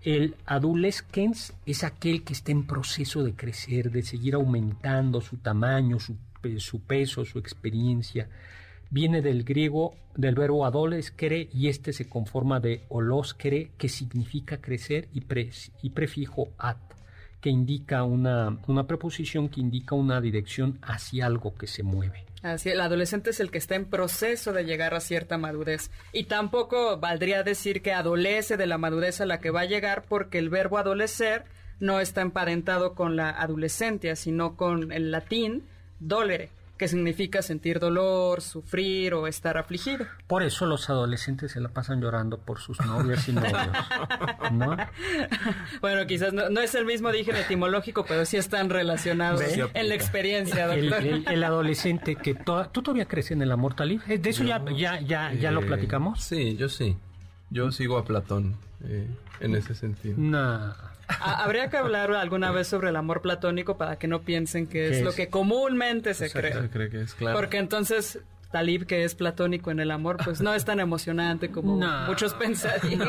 El adolescens es aquel que está en proceso de crecer, de seguir aumentando su tamaño, su peso, su experiencia. Viene del griego, del verbo adolescere, y este se conforma de oloscere, que significa crecer, y, prefijo at, que indica una, una preposición que indica una dirección hacia algo que se mueve. Así, el adolescente es el que está en proceso de llegar a cierta madurez. Y tampoco valdría decir que adolece de la madurez a la que va a llegar porque el verbo adolecer no está emparentado con la adolescencia, sino con el latín dolere, que significa sentir dolor, sufrir o estar afligido. Por eso los adolescentes se la pasan llorando por sus novias y novios, ¿no? Bueno, quizás no, no es el mismo origen etimológico, pero sí están relacionados ¿Ve? Sí en la experiencia, El, doctor. el- el adolescente que to- tú todavía crees en el amor talib, Eh, de eso ya ya ya ya lo Eh, platicamos. Sí, yo sí. Yo sigo a Platón eh, en ese sentido. Nah. Ha- Habría que hablar alguna vez sobre el amor platónico para que no piensen que ¿Qué es, lo que comúnmente se cree. Se cree que es claro. Porque entonces Talib, que es platónico en el amor, pues no es tan emocionante como No. muchos pensarían.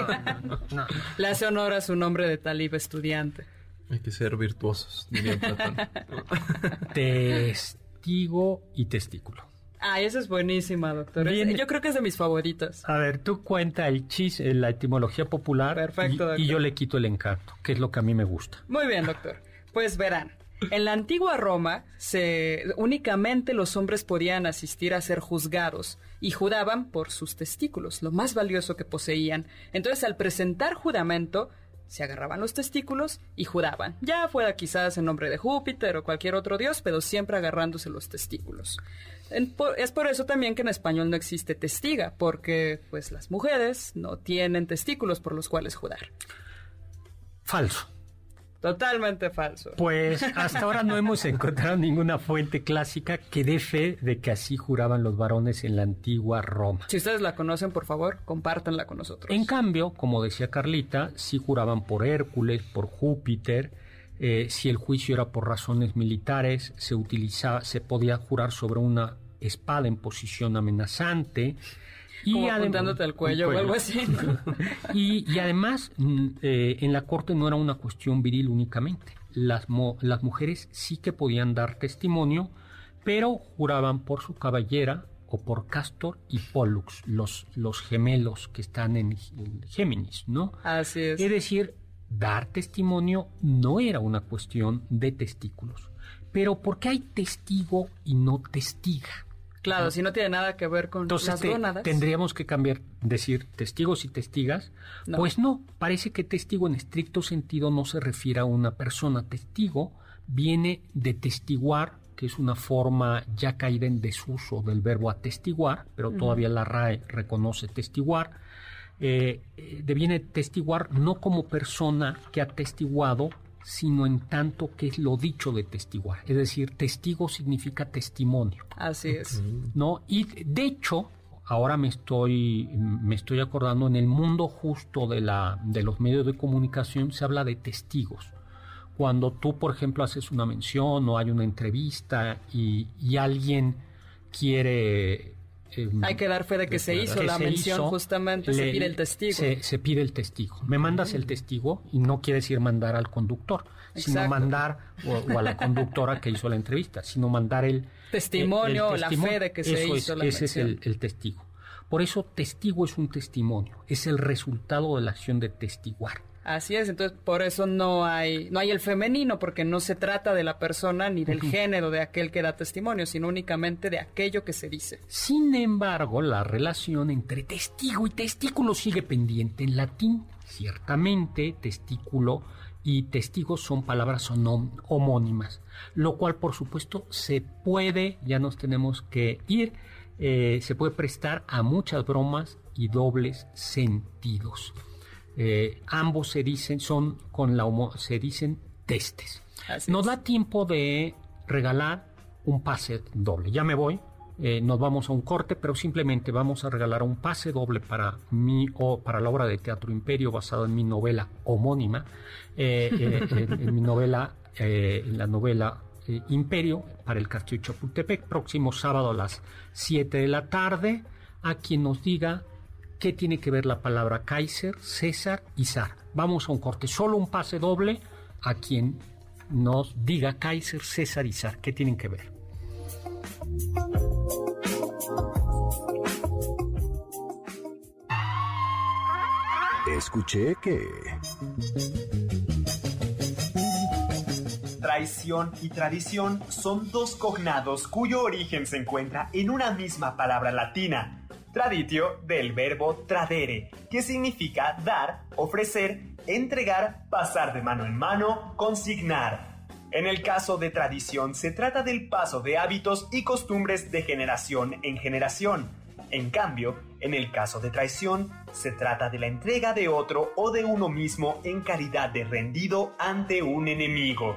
No. Le hace honor a su nombre de Talib estudiante. Hay que ser virtuosos, diría Platón. Testigo y testículo. Ay, esa es buenísima, doctor. Bien. Yo creo que es de mis favoritas. A ver, tú cuenta el chis, eh, la etimología popular Perfecto, y- y, yo le quito el encanto, que es lo que a mí me gusta. Muy bien, doctor. Pues verán, en la antigua Roma se únicamente los hombres podían asistir a ser juzgados y juraban por sus testículos, lo más valioso que poseían. Entonces, al presentar juramento, se agarraban los testículos y juraban, ya fuera quizás en nombre de Júpiter o cualquier otro dios, pero siempre agarrándose los testículos. Por- es por eso también que en español no existe testiga, porque pues las mujeres no tienen testículos por los cuales jurar. Falso. Totalmente falso. Pues hasta ahora no hemos encontrado ninguna fuente clásica que dé fe de que así juraban los varones en la antigua Roma. Si ustedes la conocen, por favor, compártanla con nosotros. En cambio, como decía Carlita, sí juraban por Hércules, por Júpiter. eh, si el juicio era por razones militares, se utilizaba, se podía jurar sobre una espada en posición amenazante. Como adem- apuntándote al cuello, o algo así. ¿no? Y, y además, mm, eh, en la corte no era una cuestión viril únicamente. Las, mo- las mujeres sí que podían dar testimonio pero juraban por su caballera o por Castor y Pollux, los, los gemelos que están en, en Géminis, ¿no? Así es. Es decir, dar testimonio no era una cuestión de testículos. Pero ¿por qué hay testigo y no testiga? Claro, si no tiene nada que ver con Entonces las te- gónadas. tendríamos que cambiar, decir testigos y testigas. No. Pues no, parece que testigo en estricto sentido no se refiere a una persona. Testigo viene de testiguar, que es una forma ya caída en desuso del verbo atestiguar, pero todavía la RAE reconoce testiguar. Eh, eh, deviene testiguar no como persona que ha testiguado, sino en tanto que es lo dicho de testiguar. Es decir, testigo significa testimonio. Así es. ¿no? Y de hecho, ahora me estoy, me estoy acordando, en el mundo justo de, la, de los medios de comunicación se habla de testigos. Cuando tú, por ejemplo, haces una mención o hay una entrevista y, y alguien quiere... eh, Hay que dar fe de que se hizo que la se mención, hizo, justamente se pide el testigo. Se, se pide el testigo. Me mandas el testigo y no quiere decir mandar al conductor, sino mandar o, o a la conductora que hizo la entrevista, sino mandar el Testimonio, la testimonio. fe de que se Eso hizo es, la Ese es el, el testigo. Por eso testigo es un testimonio, es el resultado de la acción de testiguar. Así es, entonces por eso no hay no hay el femenino porque no se trata de la persona ni del género de aquel que da testimonio, sino únicamente de aquello que se dice. Sin embargo, la relación entre testigo y testículo sigue pendiente. En latín, ciertamente, testículo y testigo son palabras homónimas, lo cual, por supuesto, se puede, ya nos tenemos que ir, eh, se puede prestar a muchas bromas y dobles sentidos. Eh, ambos se dicen, son con la homo- se dicen testes. Así Nos es. da tiempo de regalar un pase doble. Ya me voy. eh, nos vamos a un corte, pero simplemente vamos a regalar un pase doble para mi o para la obra de Teatro Imperio basada en mi novela homónima, eh, en, en mi novela, en la novela Imperio para el Castillo Chapultepec, próximo sábado a las 7 de la tarde, a quien nos diga qué tiene que ver la palabra Kaiser, César y zar. Vamos a un corte, solo un pase doble a quien nos diga Kaiser, César y zar, qué tienen que ver. Escuché que... Traición y tradición son dos cognados cuyo origen se encuentra en una misma palabra latina, traditio del verbo tradere, que significa dar, ofrecer, entregar, pasar de mano en mano, consignar. En el caso de tradición se trata del paso de hábitos y costumbres de generación en generación. En cambio, en el caso de traición, se trata de la entrega de otro o de uno mismo en calidad de rendido ante un enemigo.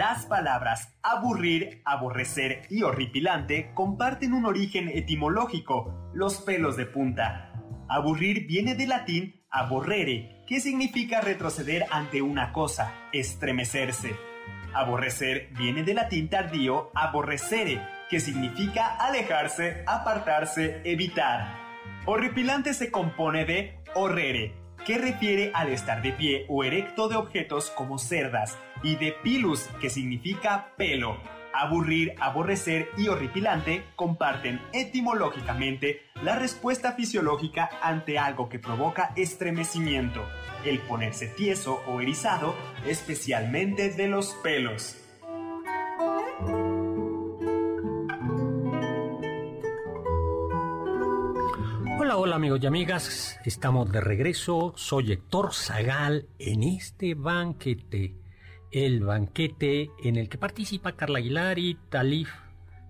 Las palabras aburrir, aborrecer y horripilante comparten un origen etimológico, los pelos de punta. Aburrir viene del latín aborrere, que significa retroceder ante una cosa, estremecerse. Aborrecer viene del latín tardío aborrecere, que significa alejarse, apartarse, evitar. Horripilante se compone de horrere, que refiere al estar de pie o erecto de objetos como cerdas, y de pilus, que significa pelo. Aburrir, aborrecer y horripilante comparten etimológicamente la respuesta fisiológica ante algo que provoca estremecimiento, el ponerse tieso o erizado, especialmente de los pelos. Hola, hola amigos y amigas, estamos de regreso. Soy Héctor Zagal en este banquete, el banquete en el que participa Carla Aguilar y Talif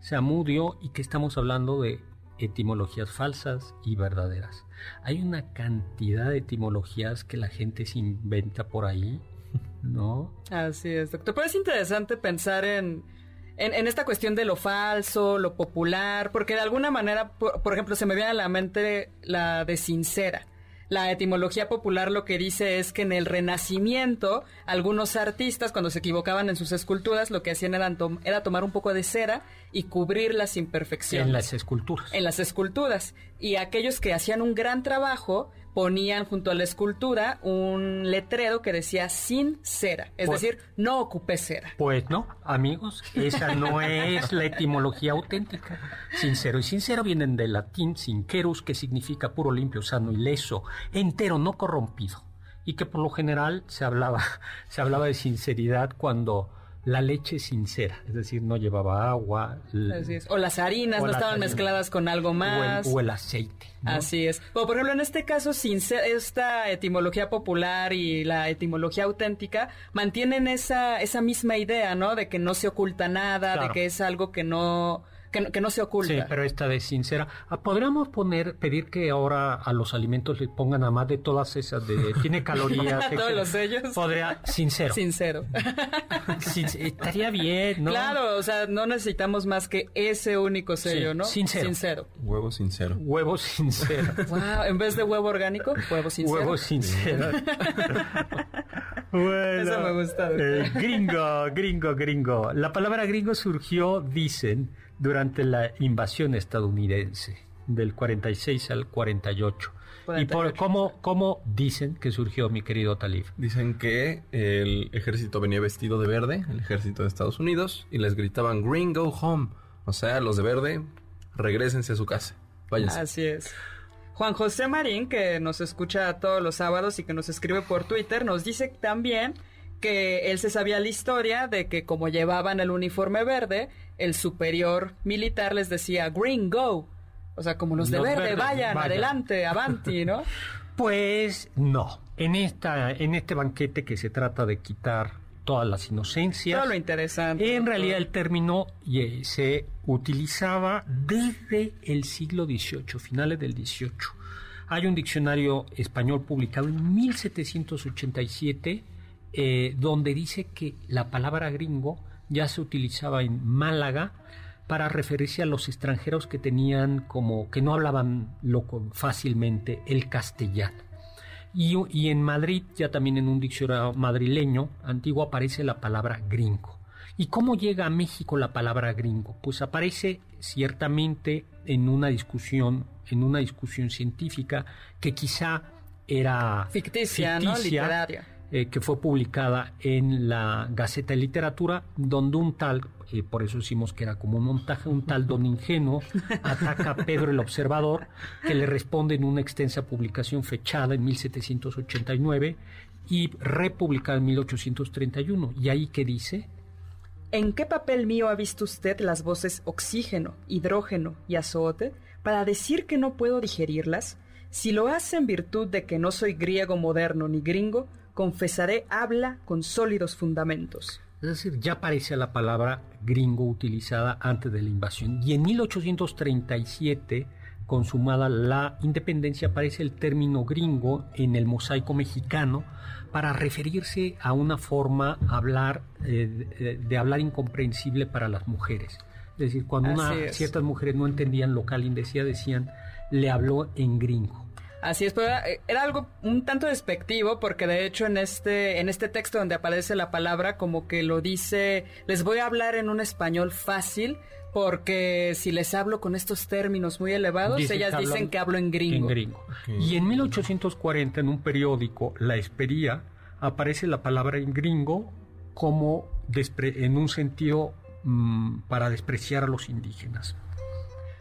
Samudio y que estamos hablando de etimologías falsas y verdaderas. Hay una cantidad de etimologías que la gente se inventa por ahí, ¿no? Así es, doctor. Pero es interesante pensar en, en, en esta cuestión de lo falso, lo popular, porque de alguna manera, por, por ejemplo, se me viene a la mente la de sincera. La etimología popular lo que dice es que en el Renacimiento algunos artistas cuando se equivocaban en sus esculturas lo que hacían era, tom- era tomar un poco de cera y cubrir las imperfecciones. En las esculturas. en las esculturas. Y aquellos que hacían un gran trabajo ponían junto a la escultura un letrero que decía sin cera. Es Pues- decir, no ocupé cera. Pues no, amigos, esa no es la etimología auténtica. Sincero y sincero vienen del latín sincerus, que significa puro, limpio, sano y leso, entero, no corrompido. Y que por lo general se hablaba, se hablaba de sinceridad cuando la leche es sincera, es decir, no llevaba agua. l- Así es. O las harinas O no las estaban harinas. mezcladas con algo o el- más. o el aceite. ¿no? Así es. O por ejemplo, en este caso, sincer- esta etimología popular y la etimología auténtica mantienen esa, esa misma idea, ¿no? De que no se oculta nada, de que es algo que no, que, no- que no se oculta. Sí, pero esta de sincera. Ah, Podríamos poner, pedir que ahora a los alimentos le pongan a más de todas esas de tiene calorías. Todos los sellos. Podría, sincero. Sincero. Sin- estaría bien, ¿no? Claro, o sea, no necesitamos más que ese único sello, Sí, ¿no? sincero. Sincero. Huevo sincero. Huevo sincero. Wow, en vez de huevo orgánico, huevo sincero. Huevo sincero. bueno, Eso me gusta, eh, gringo, gringo, gringo. La palabra gringo surgió, dicen, durante la invasión estadounidense del 46 al 48. ¿Y por 48. cómo, cómo dicen que surgió, mi querido Talib? Dicen que el ejército venía vestido de verde, el ejército de Estados Unidos, y les gritaban Green Go Home. O sea, los de verde, regresense a su casa. Váyanse. Así es. Juan José Marín, que nos escucha todos los sábados y que nos escribe por Twitter, nos dice también que él se sabía la historia de que como llevaban el uniforme verde, el superior militar les decía Green Go. O sea, como los de Los verde, verdes, vayan, vayan. adelante, avanti, ¿no? Pues no. En, esta, en este banquete que se trata de quitar todas las inocencias. Todo lo interesante. En realidad el término eh, se utilizaba desde el siglo XVIII, finales del XVIII. Hay un diccionario español publicado en 1787 eh, donde dice que la palabra gringo ya se utilizaba en Málaga para referirse a los extranjeros que tenían como que no hablaban loco, fácilmente el castellano. Y, y en Madrid, ya también en un diccionario madrileño antiguo, aparece la palabra gringo. ¿Y cómo llega a México la palabra gringo? Pues aparece ciertamente en una discusión, en una discusión científica que quizá era Ficticia, ¿no? Literaria. Eh, que fue publicada en la Gaceta de Literatura, donde un tal, eh, por eso decimos que era como un montaje, un tal don ingenuo ataca a Pedro el Observador, que le responde en una extensa publicación fechada en 1789 y republicada en 1831. ¿Y ahí qué dice? ¿En qué papel mío ha visto usted las voces oxígeno, hidrógeno y azote para decir que no puedo digerirlas? Si lo hace en virtud de que no soy griego moderno ni gringo, confesaré habla con sólidos fundamentos. Es decir, ya aparece la palabra gringo utilizada antes de la invasión. Y en 1837, consumada la independencia, aparece el término gringo en el mosaico mexicano para referirse a una forma hablar, eh, de, hablar incomprensible para las mujeres. Es decir, cuando una- ciertas mujeres no entendían lo que alguien decía, decían, le habló en gringo. Así es, pero era, era algo un tanto despectivo porque de hecho en este en este texto donde aparece la palabra como que lo dice, les voy a hablar en un español fácil porque si les hablo con estos términos muy elevados, ellas que hablan dicen que hablo en gringo. En gringo. Y en 1840, en un periódico, La Espería, aparece la palabra en gringo como despre- en un sentido mm, para despreciar a los indígenas.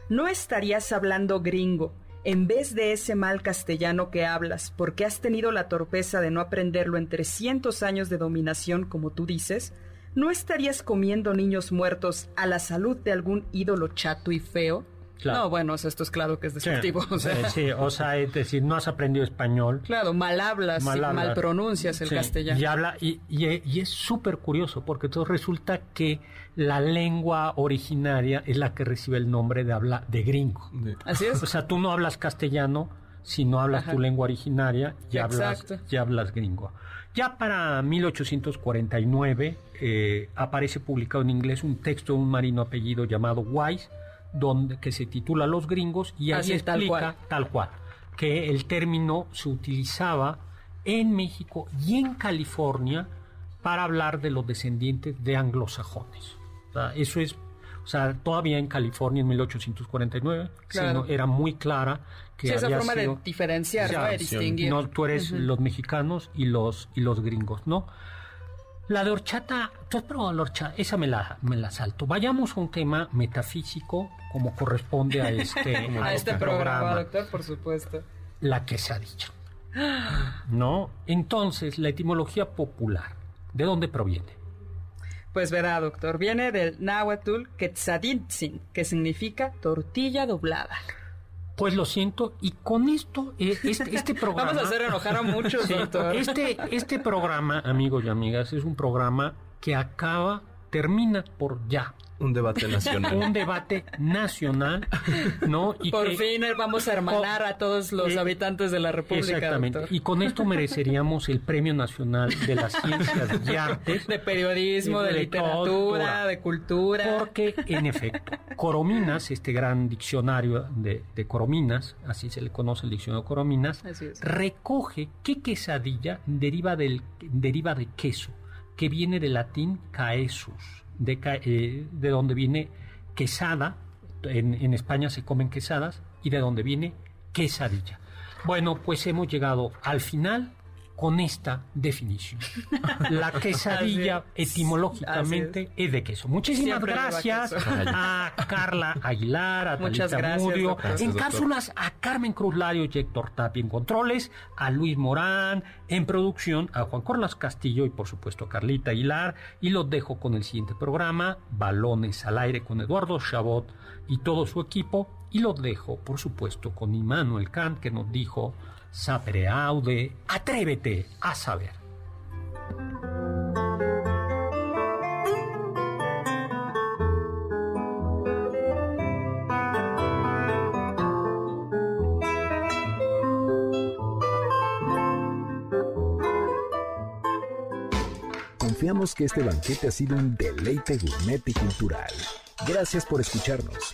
No estarías hablando gringo, en vez de ese mal castellano que hablas, porque has tenido la torpeza de no aprenderlo en 300 años de dominación, como tú dices, ¿no estarías comiendo niños muertos a la salud de algún ídolo chato y feo? Claro. No, bueno, o sea, esto es claro que es Sí, despectivo. o sea, sí, o sea, es decir, no has aprendido español. Claro, mal hablas, Mal y hablas. mal pronuncias el Sí, castellano. Y, habla, y, y- y es súper curioso porque entonces resulta que la lengua originaria es la que recibe el nombre de habla de gringo. Así es. O sea, tú no hablas castellano si no hablas Ajá. tu lengua originaria y hablas, Exacto. y hablas gringo. Ya para 1849 eh, aparece publicado en inglés un texto de un marino apellido llamado Wise, donde, que se titula Los gringos y ahí Así, explica tal cual. tal cual, que el término se utilizaba en México y en California para hablar de los descendientes de anglosajones. O sea, eso es, o sea, todavía en California en 1849 se Claro. no- era muy clara que Sí, esa había forma sido- de diferenciar, Ya, ¿no? de distinguir. no, tú eres los mexicanos y los y los gringos, ¿no? La de horchata, ¿tú has probado la horchata? Esa me la, me la salto. Vayamos a un tema metafísico como corresponde a este, a este programa, doctor, por supuesto. La quesadilla. ¿No? Entonces, la etimología popular, ¿de dónde proviene? Pues verá, doctor, viene del náhuatl quetzaditzin, que significa tortilla doblada. Pues lo siento, y con esto, eh, este, este programa... Vamos a hacer enojar a muchos, Sí. Este, este programa, amigos y amigas, es un programa que acaba, termina por ya. Un debate nacional. Un debate nacional, ¿no? Y Por que- fin vamos a hermanar a todos los Eh, habitantes de la República, Exactamente. doctor. Y con esto mereceríamos el Premio Nacional de las Ciencias y Artes. De periodismo, de, De literatura, cultura. de cultura. Porque, en efecto, Corominas, este gran diccionario de, de Corominas, así se le conoce el diccionario Corominas, recoge que quesadilla deriva, del, deriva de queso, que viene del latín caesus, de, eh, de donde viene quesada, en, en España se comen quesadas, y de donde viene quesadilla. Bueno, pues hemos llegado al final con esta definición. La quesadilla es. etimológicamente es. de queso. Muchísimas Siempre gracias queso. a Carla Aguilar, a Muchas Talita gracias, en cápsulas a Carmen Cruz Lario y Héctor Tapia en controles, a Luis Morán en producción, a Juan Carlos Castillo y por supuesto a Carlita Aguilar. Y los dejo con el siguiente programa, Balones al aire con Eduardo Chabot y todo su equipo. Y los dejo, por supuesto, con Immanuel Kant que nos dijo, sapere aude, atrévete a saber. Confiamos que este banquete ha sido un deleite gourmet y cultural. Gracias por escucharnos